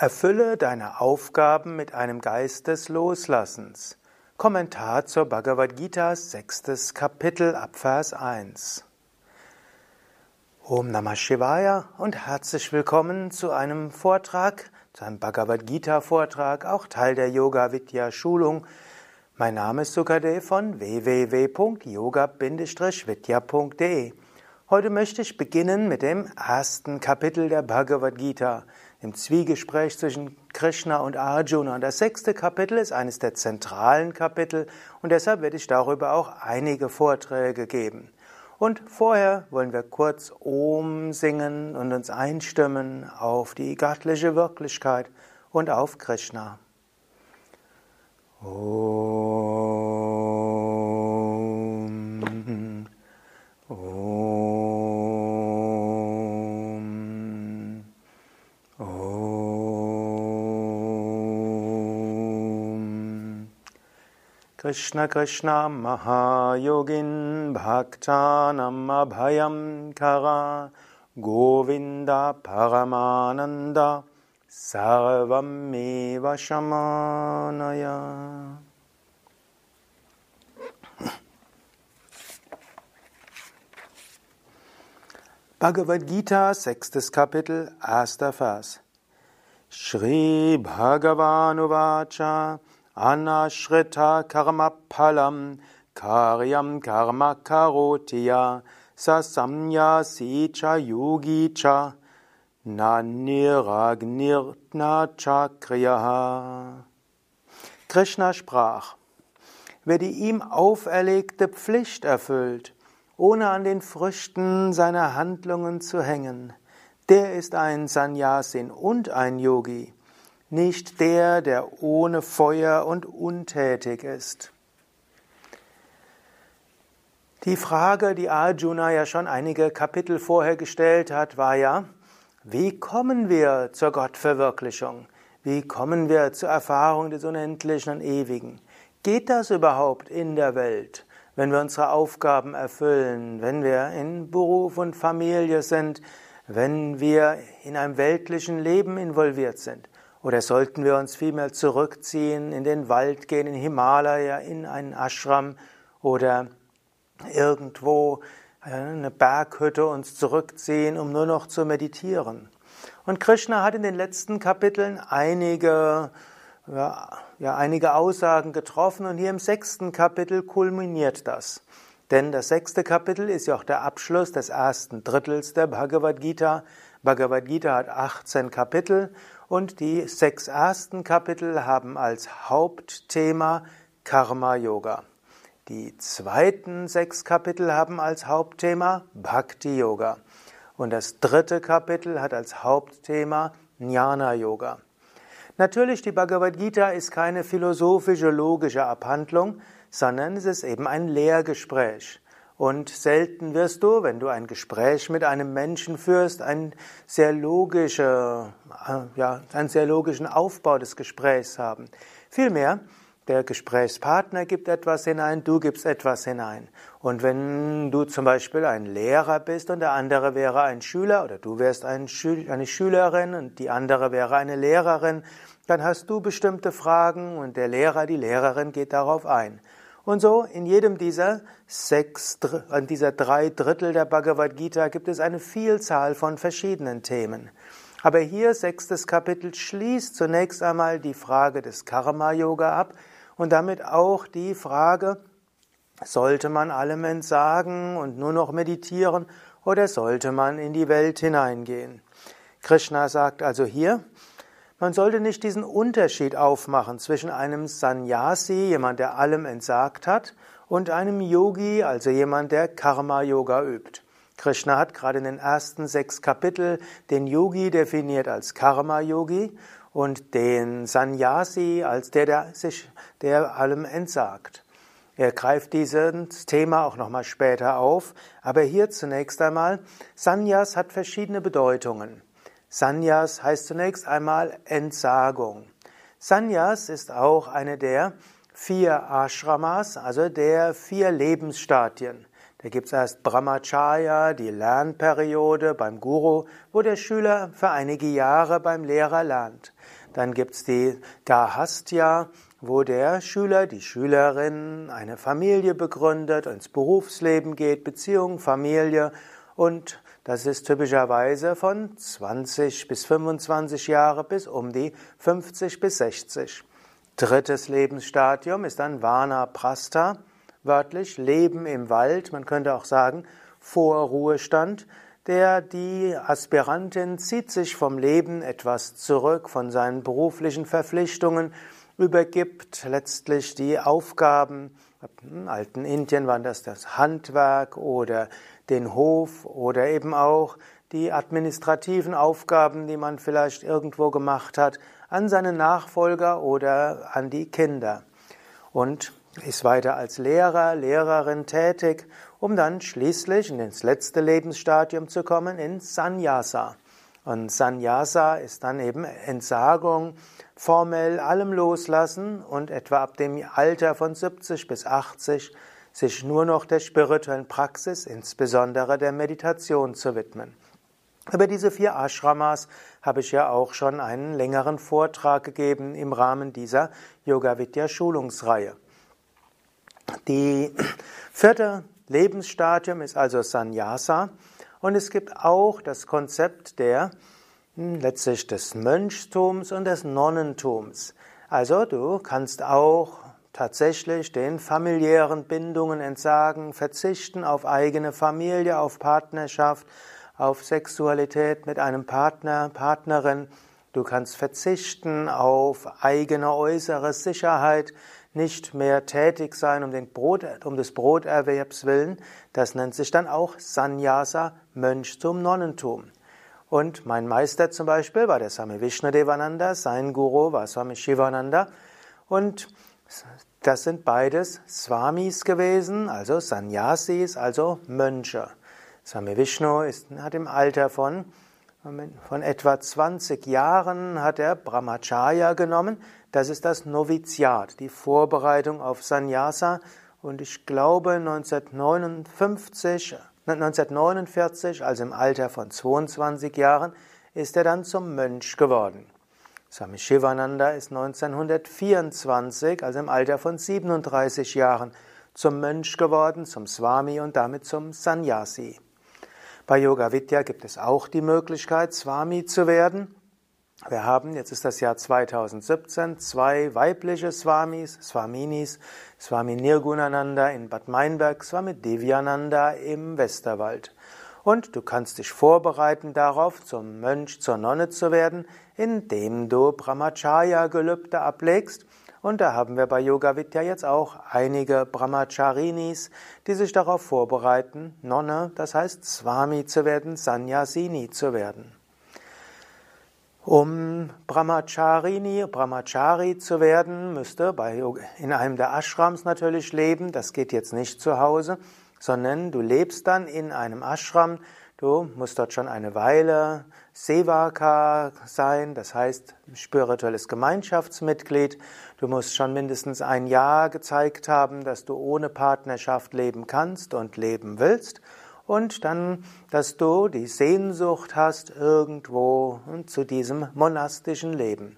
Erfülle deine Aufgaben mit einem Geist des Loslassens. Kommentar zur Bhagavad Gita, sechstes Kapitel, Abvers 1. Om Namah Shivaya und herzlich willkommen zu einem Vortrag, zu einem Bhagavad Gita Vortrag, auch Teil der Yoga Vidya Schulung. Mein Name ist Sukadev von www.yoga-vidya.de. Heute möchte ich beginnen mit dem ersten Kapitel der Bhagavad Gita im Zwiegespräch zwischen Krishna und Arjuna. Und das sechste Kapitel ist eines der zentralen Kapitel und deshalb werde ich darüber auch einige Vorträge geben. Und vorher wollen wir kurz Om singen und uns einstimmen auf die göttliche Wirklichkeit und auf Krishna. Om. Krishna Mahayogin Bhaktanam Abhayam Kara Govinda Paramananda Sarvam Eva Shamanaya Bhagavad Gita, sechstes Kapitel, erster Vers. Shri Bhagavan Anashrita karma palam karyam karma karotiya sasamya sicha yogi cha naniragnirtna chakriyaha. Krishna sprach, wer die ihm auferlegte Pflicht erfüllt, ohne an den Früchten seiner Handlungen zu hängen, der ist ein Sannyasin und ein Yogi nicht der, der ohne Feuer und untätig ist. Die Frage, die Arjuna ja schon einige Kapitel vorher gestellt hat, war ja, wie kommen wir zur Gottverwirklichung? Wie kommen wir zur Erfahrung des Unendlichen und Ewigen? Geht das überhaupt in der Welt, wenn wir unsere Aufgaben erfüllen, wenn wir in Beruf und Familie sind, wenn wir in einem weltlichen Leben involviert sind? Oder sollten wir uns vielmehr zurückziehen, in den Wald gehen, in Himalaya, in einen Ashram oder irgendwo äh, eine Berghütte uns zurückziehen, um nur noch zu meditieren? Und Krishna hat in den letzten Kapiteln einige, ja, ja, einige Aussagen getroffen und hier im sechsten Kapitel kulminiert das. Denn das sechste Kapitel ist ja auch der Abschluss des ersten Drittels der Bhagavad Gita. Bhagavad Gita hat 18 Kapitel und die sechs ersten Kapitel haben als Hauptthema Karma Yoga. Die zweiten sechs Kapitel haben als Hauptthema Bhakti Yoga. Und das dritte Kapitel hat als Hauptthema Jnana Yoga. Natürlich, die Bhagavad Gita ist keine philosophische, logische Abhandlung, sondern es ist eben ein Lehrgespräch. Und selten wirst du, wenn du ein Gespräch mit einem Menschen führst, einen sehr, logische, äh, ja, einen sehr logischen Aufbau des Gesprächs haben. Vielmehr, der Gesprächspartner gibt etwas hinein, du gibst etwas hinein. Und wenn du zum Beispiel ein Lehrer bist und der andere wäre ein Schüler oder du wärst eine Schülerin und die andere wäre eine Lehrerin, dann hast du bestimmte Fragen und der Lehrer, die Lehrerin geht darauf ein. Und so in jedem dieser sechs, an dieser drei Drittel der Bhagavad Gita gibt es eine Vielzahl von verschiedenen Themen. Aber hier, sechstes Kapitel, schließt zunächst einmal die Frage des Karma-Yoga ab und damit auch die Frage, sollte man allem entsagen und nur noch meditieren oder sollte man in die Welt hineingehen? Krishna sagt also hier, man sollte nicht diesen Unterschied aufmachen zwischen einem Sannyasi, jemand, der allem entsagt hat, und einem Yogi, also jemand, der Karma-Yoga übt. Krishna hat gerade in den ersten sechs Kapitel den Yogi definiert als Karma-Yogi und den Sannyasi als der, der sich der allem entsagt. Er greift dieses Thema auch nochmal später auf, aber hier zunächst einmal, Sannyas hat verschiedene Bedeutungen. Sannyas heißt zunächst einmal Entsagung. Sannyas ist auch eine der vier Ashramas, also der vier Lebensstadien. Da gibt es erst Brahmacharya, die Lernperiode beim Guru, wo der Schüler für einige Jahre beim Lehrer lernt. Dann gibt es die Gahastya, wo der Schüler, die Schülerin eine Familie begründet, ins Berufsleben geht, Beziehung, Familie und das ist typischerweise von 20 bis 25 Jahre bis um die 50 bis 60. Drittes Lebensstadium ist dann Vana Prastha, wörtlich Leben im Wald, man könnte auch sagen Vorruhestand, der die Aspirantin zieht sich vom Leben etwas zurück, von seinen beruflichen Verpflichtungen, übergibt letztlich die Aufgaben, im alten Indien waren das das Handwerk oder den Hof oder eben auch die administrativen Aufgaben, die man vielleicht irgendwo gemacht hat, an seine Nachfolger oder an die Kinder. Und ist weiter als Lehrer, Lehrerin tätig, um dann schließlich in das letzte Lebensstadium zu kommen, in Sannyasa. Und Sannyasa ist dann eben Entsagung, formell allem loslassen und etwa ab dem Alter von 70 bis 80 sich nur noch der spirituellen Praxis, insbesondere der Meditation zu widmen. Über diese vier Ashramas habe ich ja auch schon einen längeren Vortrag gegeben im Rahmen dieser Yoga Vidya Schulungsreihe. Die vierte Lebensstadium ist also Sannyasa und es gibt auch das Konzept der hm, letztlich des Mönchtums und des Nonnentums. Also du kannst auch tatsächlich den familiären Bindungen entsagen, verzichten auf eigene Familie, auf Partnerschaft, auf Sexualität mit einem Partner, Partnerin. Du kannst verzichten auf eigene äußere Sicherheit, nicht mehr tätig sein um, den Brot, um des Broterwerbs willen. Das nennt sich dann auch Sannyasa, Mönchtum, Nonnentum. Und mein Meister zum Beispiel war der Swami Vishnadevananda, sein Guru war Swami Shivananda. Und das sind beides Swamis gewesen, also Sannyasis, also Mönche. Swami Vishnu ist, hat im Alter von, von etwa 20 Jahren hat er Brahmacharya genommen. Das ist das Noviziat, die Vorbereitung auf Sannyasa. Und ich glaube 1959, 1949, also im Alter von 22 Jahren, ist er dann zum Mönch geworden. Swami Shivananda ist 1924, also im Alter von 37 Jahren, zum Mönch geworden, zum Swami und damit zum Sannyasi. Bei Yoga Vidya gibt es auch die Möglichkeit, Swami zu werden. Wir haben, jetzt ist das Jahr 2017, zwei weibliche Swamis, Swaminis, Swami Nirgunananda in Bad Meinberg, Swami Devyananda im Westerwald. Und du kannst dich vorbereiten darauf, zum Mönch, zur Nonne zu werden, indem du Brahmacharya-Gelübde ablegst und da haben wir bei Yoga Vidya jetzt auch einige Brahmacharinis, die sich darauf vorbereiten, Nonne, das heißt Swami zu werden, Sanyasini zu werden. Um Brahmacharini, Brahmachari zu werden, müsste bei, in einem der Ashrams natürlich leben. Das geht jetzt nicht zu Hause, sondern du lebst dann in einem Ashram, Du musst dort schon eine Weile Sevaka sein, das heißt spirituelles Gemeinschaftsmitglied. Du musst schon mindestens ein Jahr gezeigt haben, dass du ohne Partnerschaft leben kannst und leben willst. Und dann, dass du die Sehnsucht hast irgendwo zu diesem monastischen Leben.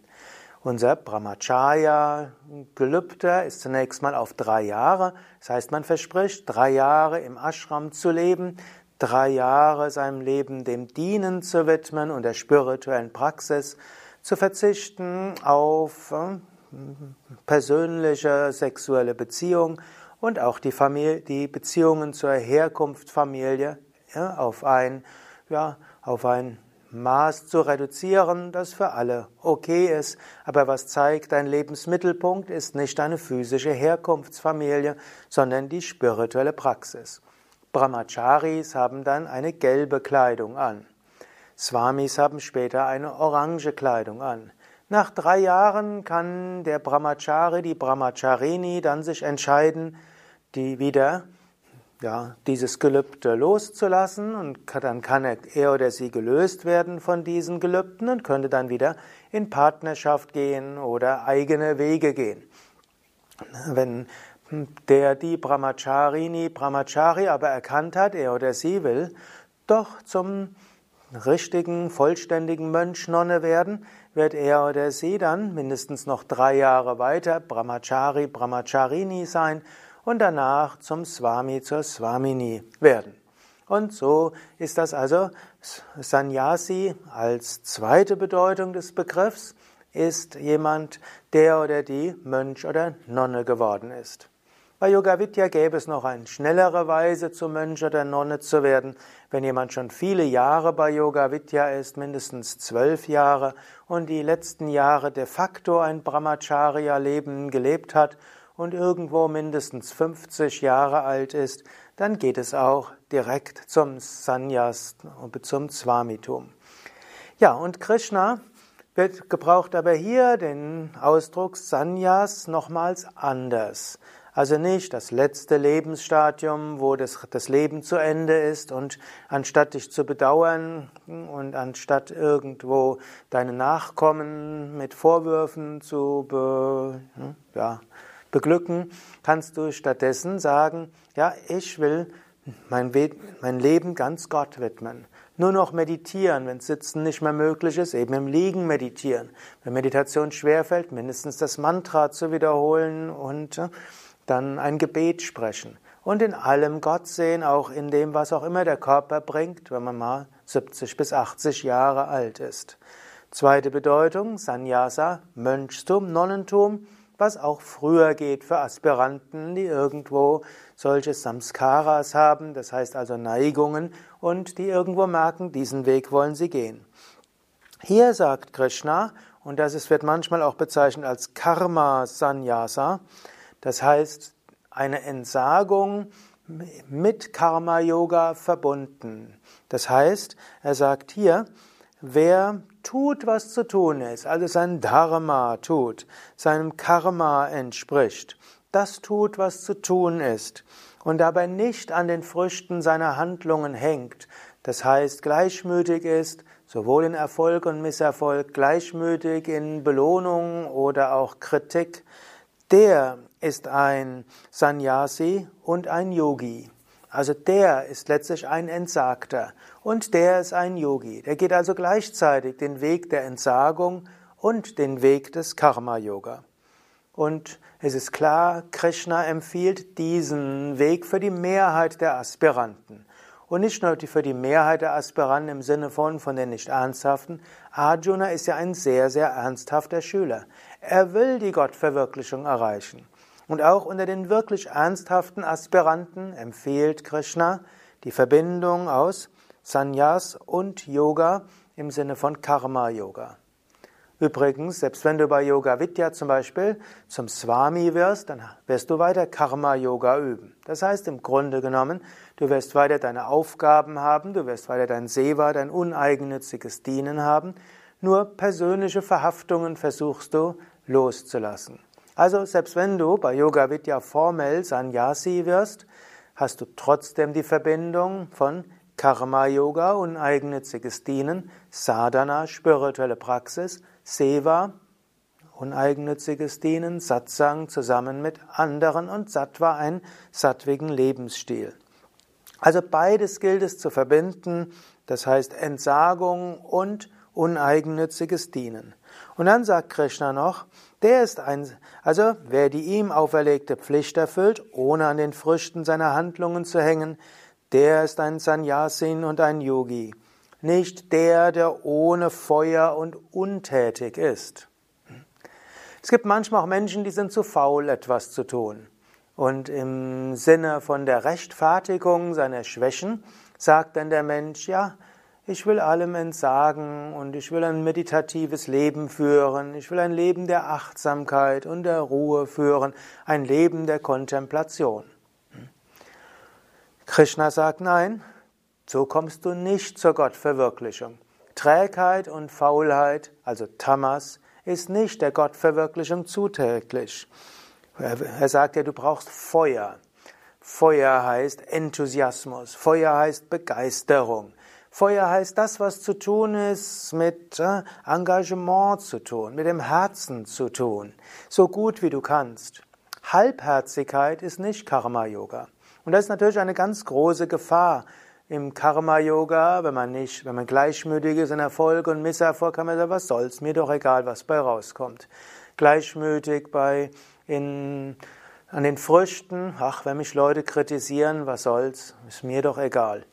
Unser Brahmacharya-Gelübde ist zunächst mal auf drei Jahre. Das heißt, man verspricht, drei Jahre im Ashram zu leben, drei Jahre seinem Leben dem Dienen zu widmen und der spirituellen Praxis, zu verzichten auf äh, persönliche sexuelle Beziehung und auch die, Familie, die Beziehungen zur Herkunftsfamilie ja, auf ein, ja, auf ein Maß zu reduzieren, das für alle okay ist, aber was zeigt, dein Lebensmittelpunkt ist nicht deine physische Herkunftsfamilie, sondern die spirituelle Praxis. Brahmacharis haben dann eine gelbe Kleidung an. Swamis haben später eine orange Kleidung an. Nach drei Jahren kann der Brahmachari, die Brahmacharini dann sich entscheiden, die wieder ja, dieses Gelübde loszulassen und dann kann er oder sie gelöst werden von diesen Gelübden und könnte dann wieder in Partnerschaft gehen oder eigene Wege gehen. Wenn der die Brahmacharini Brahmachari aber erkannt hat, er oder sie will doch zum richtigen, vollständigen Mönch, Nonne werden, wird er oder sie dann mindestens noch drei Jahre weiter Brahmachari, Brahmacharini sein und danach zum Swami, zur Swamini werden. Und so ist das also Sannyasi als zweite Bedeutung des Begriffs ist jemand, der oder die Mönch oder Nonne geworden ist. Bei Yoga Vidya gäbe es noch eine schnellere Weise, zum Mönch oder Nonne zu werden. Wenn jemand schon viele Jahre bei Yoga Vidya ist, mindestens zwölf Jahre, und die letzten Jahre de facto ein Brahmacharya-Leben gelebt hat und irgendwo mindestens 50 Jahre alt ist, dann geht es auch direkt zum Sannyas, zum Swamitum. Ja, und Krishna wird gebraucht aber hier den Ausdruck Sannyas nochmals anders. Also nicht das letzte Lebensstadium, wo das, das Leben zu Ende ist und anstatt dich zu bedauern und anstatt irgendwo deine Nachkommen mit Vorwürfen zu be, ja, beglücken, kannst du stattdessen sagen, ja, ich will mein, mein Leben ganz Gott widmen. Nur noch meditieren, wenn Sitzen nicht mehr möglich ist, eben im Liegen meditieren. Wenn Meditation schwerfällt, mindestens das Mantra zu wiederholen und dann ein Gebet sprechen und in allem Gott sehen, auch in dem, was auch immer der Körper bringt, wenn man mal 70 bis 80 Jahre alt ist. Zweite Bedeutung, Sannyasa, Mönchstum, Nonnentum, was auch früher geht für Aspiranten, die irgendwo solche Samskaras haben, das heißt also Neigungen, und die irgendwo merken, diesen Weg wollen sie gehen. Hier sagt Krishna, und das wird manchmal auch bezeichnet als Karma Sannyasa, das heißt, eine Entsagung mit Karma Yoga verbunden. Das heißt, er sagt hier, wer tut, was zu tun ist, also sein Dharma tut, seinem Karma entspricht, das tut, was zu tun ist und dabei nicht an den Früchten seiner Handlungen hängt, das heißt gleichmütig ist, sowohl in Erfolg und Misserfolg, gleichmütig in Belohnung oder auch Kritik, der ist ein Sannyasi und ein Yogi. Also der ist letztlich ein Entsagter und der ist ein Yogi. Der geht also gleichzeitig den Weg der Entsagung und den Weg des Karma-Yoga. Und es ist klar, Krishna empfiehlt diesen Weg für die Mehrheit der Aspiranten. Und nicht nur für die Mehrheit der Aspiranten im Sinne von, von den nicht ernsthaften. Arjuna ist ja ein sehr, sehr ernsthafter Schüler. Er will die Gottverwirklichung erreichen. Und auch unter den wirklich ernsthaften Aspiranten empfiehlt Krishna die Verbindung aus Sannyas und Yoga im Sinne von Karma Yoga. Übrigens, selbst wenn du bei Yoga Vidya zum Beispiel zum Swami wirst, dann wirst du weiter Karma Yoga üben. Das heißt im Grunde genommen, du wirst weiter deine Aufgaben haben, du wirst weiter dein Seva, dein uneigennütziges Dienen haben, nur persönliche Verhaftungen versuchst du loszulassen. Also selbst wenn du bei Yoga Vidya formell Sannyasi wirst, hast du trotzdem die Verbindung von Karma Yoga, uneigennütziges Dienen, Sadhana, spirituelle Praxis, Seva, uneigennütziges Dienen, Satsang zusammen mit anderen und Sattva, ein sattwigen Lebensstil. Also beides gilt es zu verbinden, das heißt Entsagung und uneigennütziges Dienen. Und dann sagt Krishna noch, der ist ein, also wer die ihm auferlegte Pflicht erfüllt, ohne an den Früchten seiner Handlungen zu hängen, der ist ein Sannyasin und ein Yogi, nicht der, der ohne Feuer und untätig ist. Es gibt manchmal auch Menschen, die sind zu faul, etwas zu tun. Und im Sinne von der Rechtfertigung seiner Schwächen sagt dann der Mensch, ja, ich will allem entsagen und ich will ein meditatives Leben führen, ich will ein Leben der Achtsamkeit und der Ruhe führen, ein Leben der Kontemplation. Krishna sagt nein, so kommst du nicht zur Gottverwirklichung. Trägheit und Faulheit, also Tamas, ist nicht der Gottverwirklichung zuträglich. Er sagt ja, du brauchst Feuer. Feuer heißt Enthusiasmus, Feuer heißt Begeisterung. Feuer heißt das, was zu tun ist, mit äh, Engagement zu tun, mit dem Herzen zu tun, so gut wie du kannst. Halbherzigkeit ist nicht Karma-Yoga. Und das ist natürlich eine ganz große Gefahr im Karma-Yoga, wenn man nicht, wenn man gleichmütig ist in Erfolg und Misserfolg, kann man sagen, was soll's, mir doch egal, was bei rauskommt. Gleichmütig bei, in, an den Früchten, ach, wenn mich Leute kritisieren, was soll's, ist mir doch egal.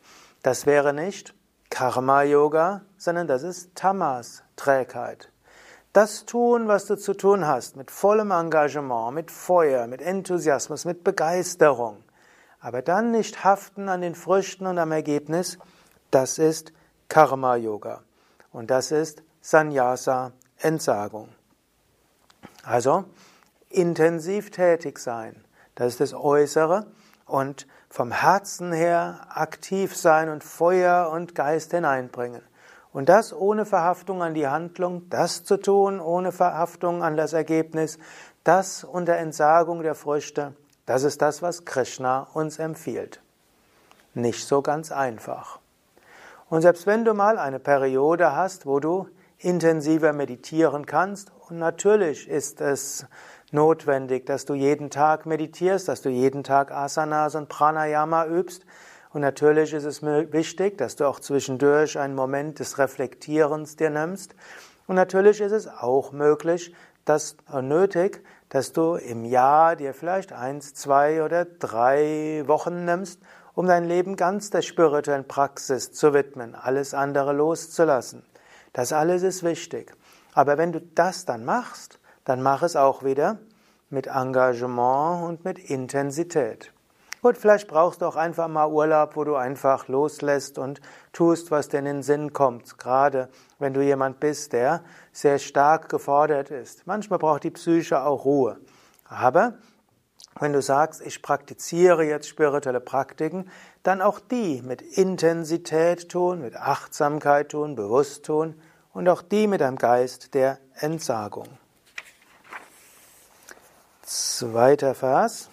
Das wäre nicht Karma-Yoga, sondern das ist Tamas, Trägheit. Das tun, was du zu tun hast, mit vollem Engagement, mit Feuer, mit Enthusiasmus, mit Begeisterung. Aber dann nicht haften an den Früchten und am Ergebnis, das ist Karma-Yoga. Und das ist Sannyasa, Entsagung. Also intensiv tätig sein, das ist das Äußere und vom Herzen her aktiv sein und Feuer und Geist hineinbringen. Und das ohne Verhaftung an die Handlung, das zu tun ohne Verhaftung an das Ergebnis, das unter Entsagung der Früchte, das ist das, was Krishna uns empfiehlt. Nicht so ganz einfach. Und selbst wenn du mal eine Periode hast, wo du intensiver meditieren kannst, und natürlich ist es notwendig, dass du jeden Tag meditierst, dass du jeden Tag Asanas und Pranayama übst. Und natürlich ist es wichtig, dass du auch zwischendurch einen Moment des Reflektierens dir nimmst. Und natürlich ist es auch möglich, dass äh, nötig, dass du im Jahr dir vielleicht eins, zwei oder drei Wochen nimmst, um dein Leben ganz der spirituellen Praxis zu widmen, alles andere loszulassen. Das alles ist wichtig. Aber wenn du das dann machst, dann mach es auch wieder mit Engagement und mit Intensität. Gut, vielleicht brauchst du auch einfach mal Urlaub, wo du einfach loslässt und tust, was dir in den Sinn kommt. Gerade wenn du jemand bist, der sehr stark gefordert ist. Manchmal braucht die Psyche auch Ruhe. Aber wenn du sagst, ich praktiziere jetzt spirituelle Praktiken, dann auch die mit Intensität tun, mit Achtsamkeit tun, bewusst tun und auch die mit einem Geist der Entsagung. Zweiter Vers.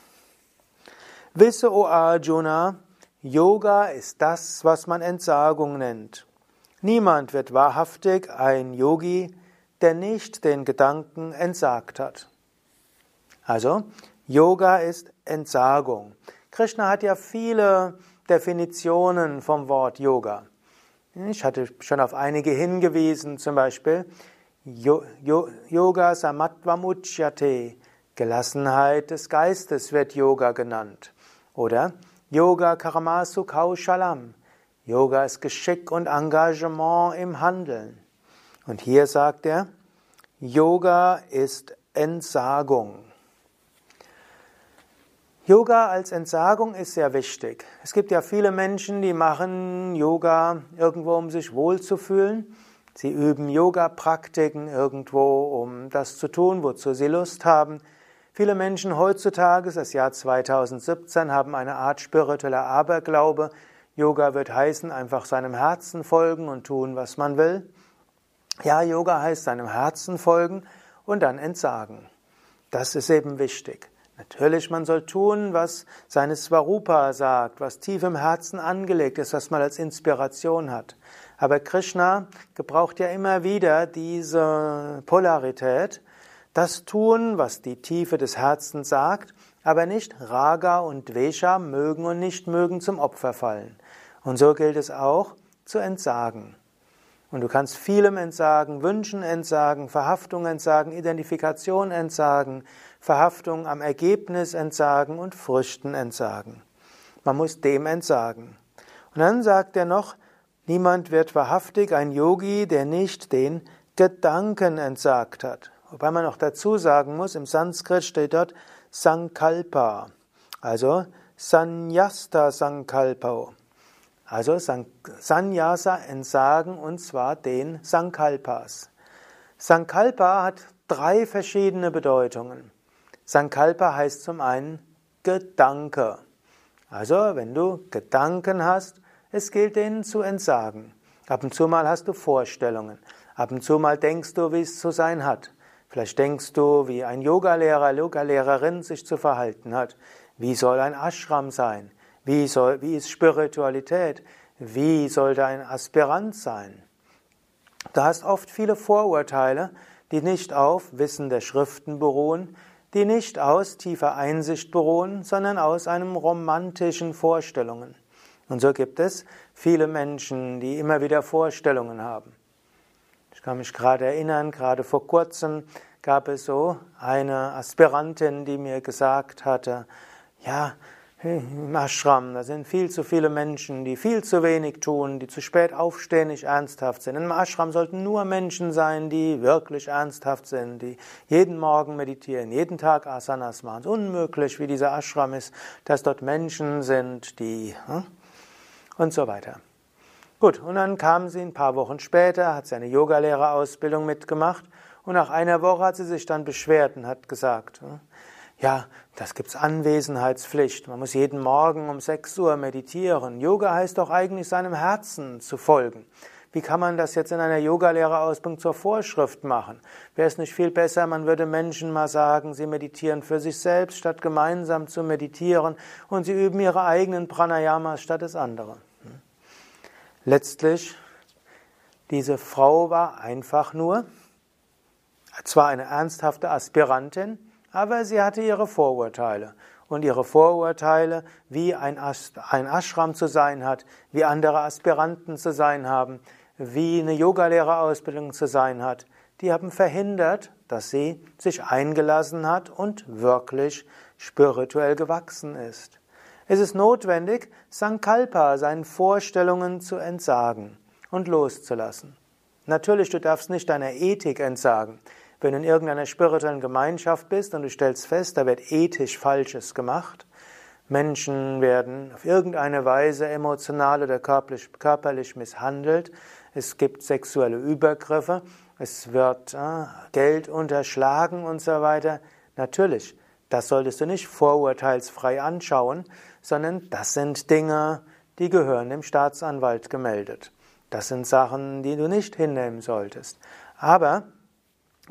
Wisse, o Arjuna, Yoga ist das, was man Entsagung nennt. Niemand wird wahrhaftig ein Yogi, der nicht den Gedanken entsagt hat. Also, Yoga ist Entsagung. Krishna hat ja viele Definitionen vom Wort Yoga. Ich hatte schon auf einige hingewiesen, zum Beispiel Yoga Samatvam Uchyate, Gelassenheit des Geistes wird Yoga genannt. Oder Yoga Karamasu Kaushalam. Yoga ist Geschick und Engagement im Handeln. Und hier sagt er, Yoga ist Entsagung. Yoga als Entsagung ist sehr wichtig. Es gibt ja viele Menschen, die machen Yoga irgendwo, um sich wohlzufühlen. Sie üben Yoga-Praktiken irgendwo, um das zu tun, wozu sie Lust haben. Viele Menschen heutzutage, das Jahr 2017, haben eine Art spiritueller Aberglaube. Yoga wird heißen, einfach seinem Herzen folgen und tun, was man will. Ja, Yoga heißt seinem Herzen folgen und dann entsagen. Das ist eben wichtig. Natürlich, man soll tun, was seine Svarupa sagt, was tief im Herzen angelegt ist, was man als Inspiration hat. Aber Krishna gebraucht ja immer wieder diese Polarität, das tun, was die Tiefe des Herzens sagt, aber nicht Raga und Dvesha mögen und nicht mögen zum Opfer fallen. Und so gilt es auch zu entsagen. Und du kannst vielem entsagen, Wünschen entsagen, Verhaftung entsagen, Identifikation entsagen, Verhaftung am Ergebnis entsagen und Früchten entsagen. Man muss dem entsagen. Und dann sagt er noch, niemand wird wahrhaftig ein Yogi, der nicht den Gedanken entsagt hat. Wobei man noch dazu sagen muss, im Sanskrit steht dort Sankalpa, also Sanyasta Sankalpa. Also Sanyasa entsagen und zwar den Sankalpas. Sankalpa hat drei verschiedene Bedeutungen. Sankalpa heißt zum einen Gedanke. Also wenn du Gedanken hast, es gilt denen zu entsagen. Ab und zu mal hast du Vorstellungen. Ab und zu mal denkst du, wie es zu sein hat. Vielleicht denkst du, wie ein Yogalehrer, Yogalehrerin sich zu verhalten hat. Wie soll ein Ashram sein? Wie, soll, wie ist Spiritualität? Wie sollte ein Aspirant sein? Du hast oft viele Vorurteile, die nicht auf Wissen der Schriften beruhen, die nicht aus tiefer Einsicht beruhen, sondern aus einem romantischen Vorstellungen. Und so gibt es viele Menschen, die immer wieder Vorstellungen haben. Ich kann mich gerade erinnern, gerade vor kurzem gab es so eine Aspirantin, die mir gesagt hatte, ja, im Ashram, da sind viel zu viele Menschen, die viel zu wenig tun, die zu spät aufstehen, nicht ernsthaft sind. Im Ashram sollten nur Menschen sein, die wirklich ernsthaft sind, die jeden Morgen meditieren, jeden Tag Asanas machen. Es ist unmöglich, wie dieser Ashram ist, dass dort Menschen sind, die hm, und so weiter. Gut, und dann kam sie ein paar Wochen später, hat sie eine Yogalehrerausbildung mitgemacht und nach einer Woche hat sie sich dann beschwert und hat gesagt, hm, ja, das gibt's Anwesenheitspflicht. Man muss jeden Morgen um 6 Uhr meditieren. Yoga heißt doch eigentlich seinem Herzen zu folgen. Wie kann man das jetzt in einer Yogalehrerausbildung zur Vorschrift machen? Wäre es nicht viel besser, man würde Menschen mal sagen, sie meditieren für sich selbst, statt gemeinsam zu meditieren und sie üben ihre eigenen Pranayamas statt des anderen. Letztlich, diese Frau war einfach nur, zwar eine ernsthafte Aspirantin, aber sie hatte ihre Vorurteile. Und ihre Vorurteile, wie ein, Ashram zu sein hat, wie andere Aspiranten zu sein haben, wie eine Yogalehrerausbildung zu sein hat, die haben verhindert, dass sie sich eingelassen hat und wirklich spirituell gewachsen ist. Es ist notwendig, Sankalpa, seinen Vorstellungen zu entsagen und loszulassen. Natürlich, du darfst nicht deiner Ethik entsagen. Wenn du in irgendeiner spirituellen Gemeinschaft bist und du stellst fest, da wird ethisch Falsches gemacht, Menschen werden auf irgendeine Weise emotional oder körperlich, körperlich misshandelt, es gibt sexuelle Übergriffe, es wird äh, Geld unterschlagen und so weiter. Natürlich, das solltest du nicht vorurteilsfrei anschauen, sondern das sind Dinge, die gehören dem Staatsanwalt gemeldet. Das sind Sachen, die du nicht hinnehmen solltest. Aber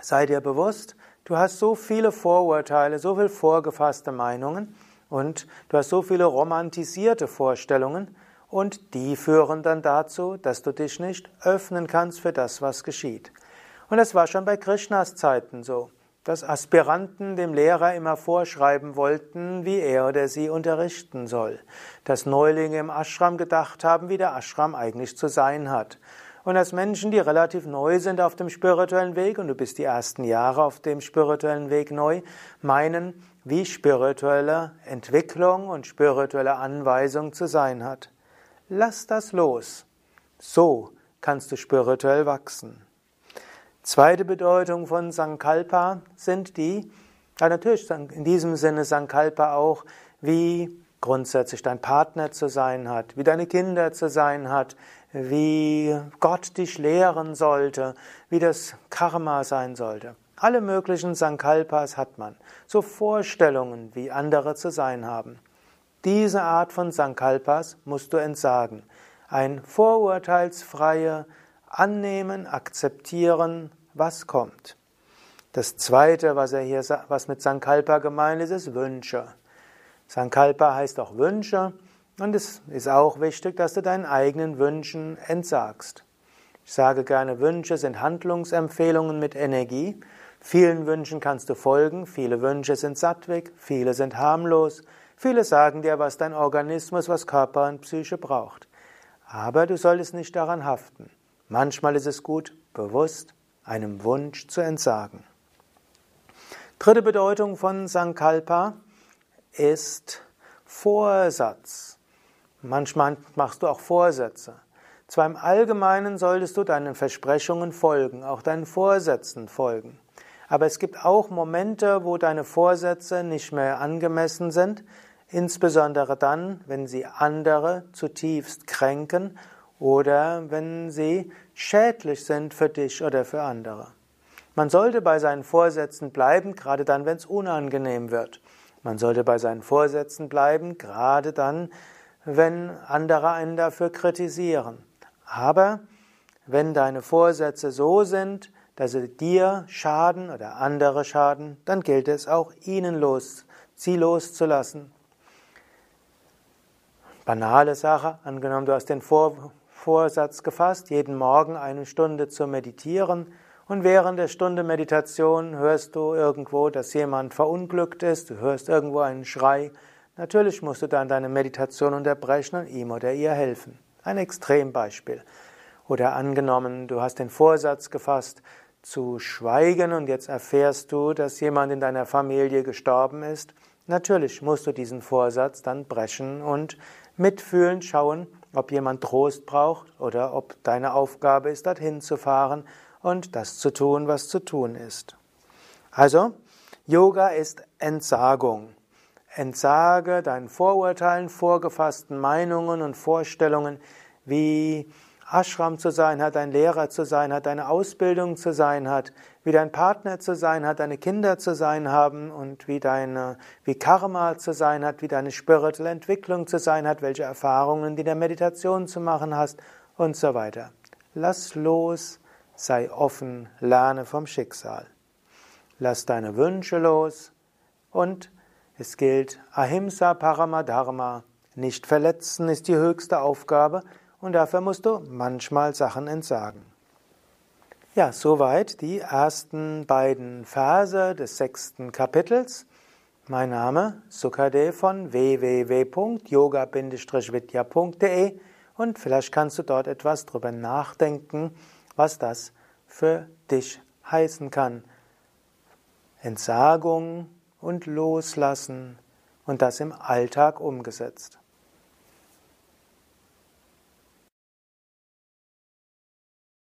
Sei dir bewusst, du hast so viele Vorurteile, so viel vorgefasste Meinungen und du hast so viele romantisierte Vorstellungen und die führen dann dazu, dass du dich nicht öffnen kannst für das, was geschieht. Und das war schon bei Krishnas Zeiten so, dass Aspiranten dem Lehrer immer vorschreiben wollten, wie er oder sie unterrichten soll, dass Neulinge im Ashram gedacht haben, wie der Ashram eigentlich zu sein hat und dass Menschen, die relativ neu sind auf dem spirituellen Weg, und du bist die ersten Jahre auf dem spirituellen Weg neu, meinen, wie spirituelle Entwicklung und spirituelle Anweisung zu sein hat. Lass das los. So kannst du spirituell wachsen. Zweite Bedeutung von Sankalpa sind die, ja natürlich in diesem Sinne Sankalpa auch, wie grundsätzlich dein Partner zu sein hat, wie deine Kinder zu sein hat, wie Gott dich lehren sollte, wie das Karma sein sollte. Alle möglichen Sankalpas hat man, so Vorstellungen, wie andere zu sein haben. Diese Art von Sankalpas musst du entsagen. Ein vorurteilsfreie Annehmen, akzeptieren, was kommt. Das zweite, was er hier, was mit Sankalpa gemeint ist, ist Wünsche. Sankalpa heißt auch Wünsche. Und es ist auch wichtig, dass du deinen eigenen Wünschen entsagst. Ich sage gerne, Wünsche sind Handlungsempfehlungen mit Energie. Vielen Wünschen kannst du folgen, viele Wünsche sind sattwig, viele sind harmlos, viele sagen dir, was dein Organismus, was Körper und Psyche braucht. Aber du solltest nicht daran haften. Manchmal ist es gut, bewusst einem Wunsch zu entsagen. Dritte Bedeutung von Sankalpa ist Vorsatz. Manchmal machst du auch Vorsätze. Zwar im Allgemeinen solltest du deinen Versprechungen folgen, auch deinen Vorsätzen folgen. Aber es gibt auch Momente, wo deine Vorsätze nicht mehr angemessen sind, insbesondere dann, wenn sie andere zutiefst kränken oder wenn sie schädlich sind für dich oder für andere. Man sollte bei seinen Vorsätzen bleiben, gerade dann, wenn es unangenehm wird. Man sollte bei seinen Vorsätzen bleiben, gerade dann, wenn andere einen dafür kritisieren. Aber wenn deine Vorsätze so sind, dass sie dir schaden oder andere schaden, dann gilt es auch ihnen los, sie loszulassen. Banale Sache, angenommen du hast den Vor Vorsatz gefasst, jeden Morgen eine Stunde zu meditieren und während der Stunde Meditation hörst du irgendwo, dass jemand verunglückt ist, du hörst irgendwo einen Schrei. Natürlich musst du dann deine Meditation unterbrechen und ihm oder ihr helfen. Ein Extrembeispiel. Oder angenommen, du hast den Vorsatz gefasst, zu schweigen und jetzt erfährst du, dass jemand in deiner Familie gestorben ist. Natürlich musst du diesen Vorsatz dann brechen und mitfühlen, schauen, ob jemand Trost braucht oder ob deine Aufgabe ist, dorthin zu fahren und das zu tun, was zu tun ist. Also, Yoga ist Entsagung. Entsage deinen Vorurteilen, vorgefassten Meinungen und Vorstellungen, wie Ashram zu sein hat, ein Lehrer zu sein hat, eine Ausbildung zu sein hat, wie dein Partner zu sein hat, deine Kinder zu sein haben und wie deine, wie Karma zu sein hat, wie deine spirituelle Entwicklung zu sein hat, welche Erfahrungen die der Meditation zu machen hast und so weiter. Lass los, sei offen, lerne vom Schicksal. Lass deine Wünsche los und es gilt Ahimsa Paramadharma. Nicht verletzen ist die höchste Aufgabe und dafür musst du manchmal Sachen entsagen. Ja, soweit die ersten beiden Verse des sechsten Kapitels. Mein Name Sukadev von www.yoga-vidya.de und vielleicht kannst du dort etwas drüber nachdenken, was das für dich heißen kann. Entsagung und Loslassen und das im Alltag umgesetzt.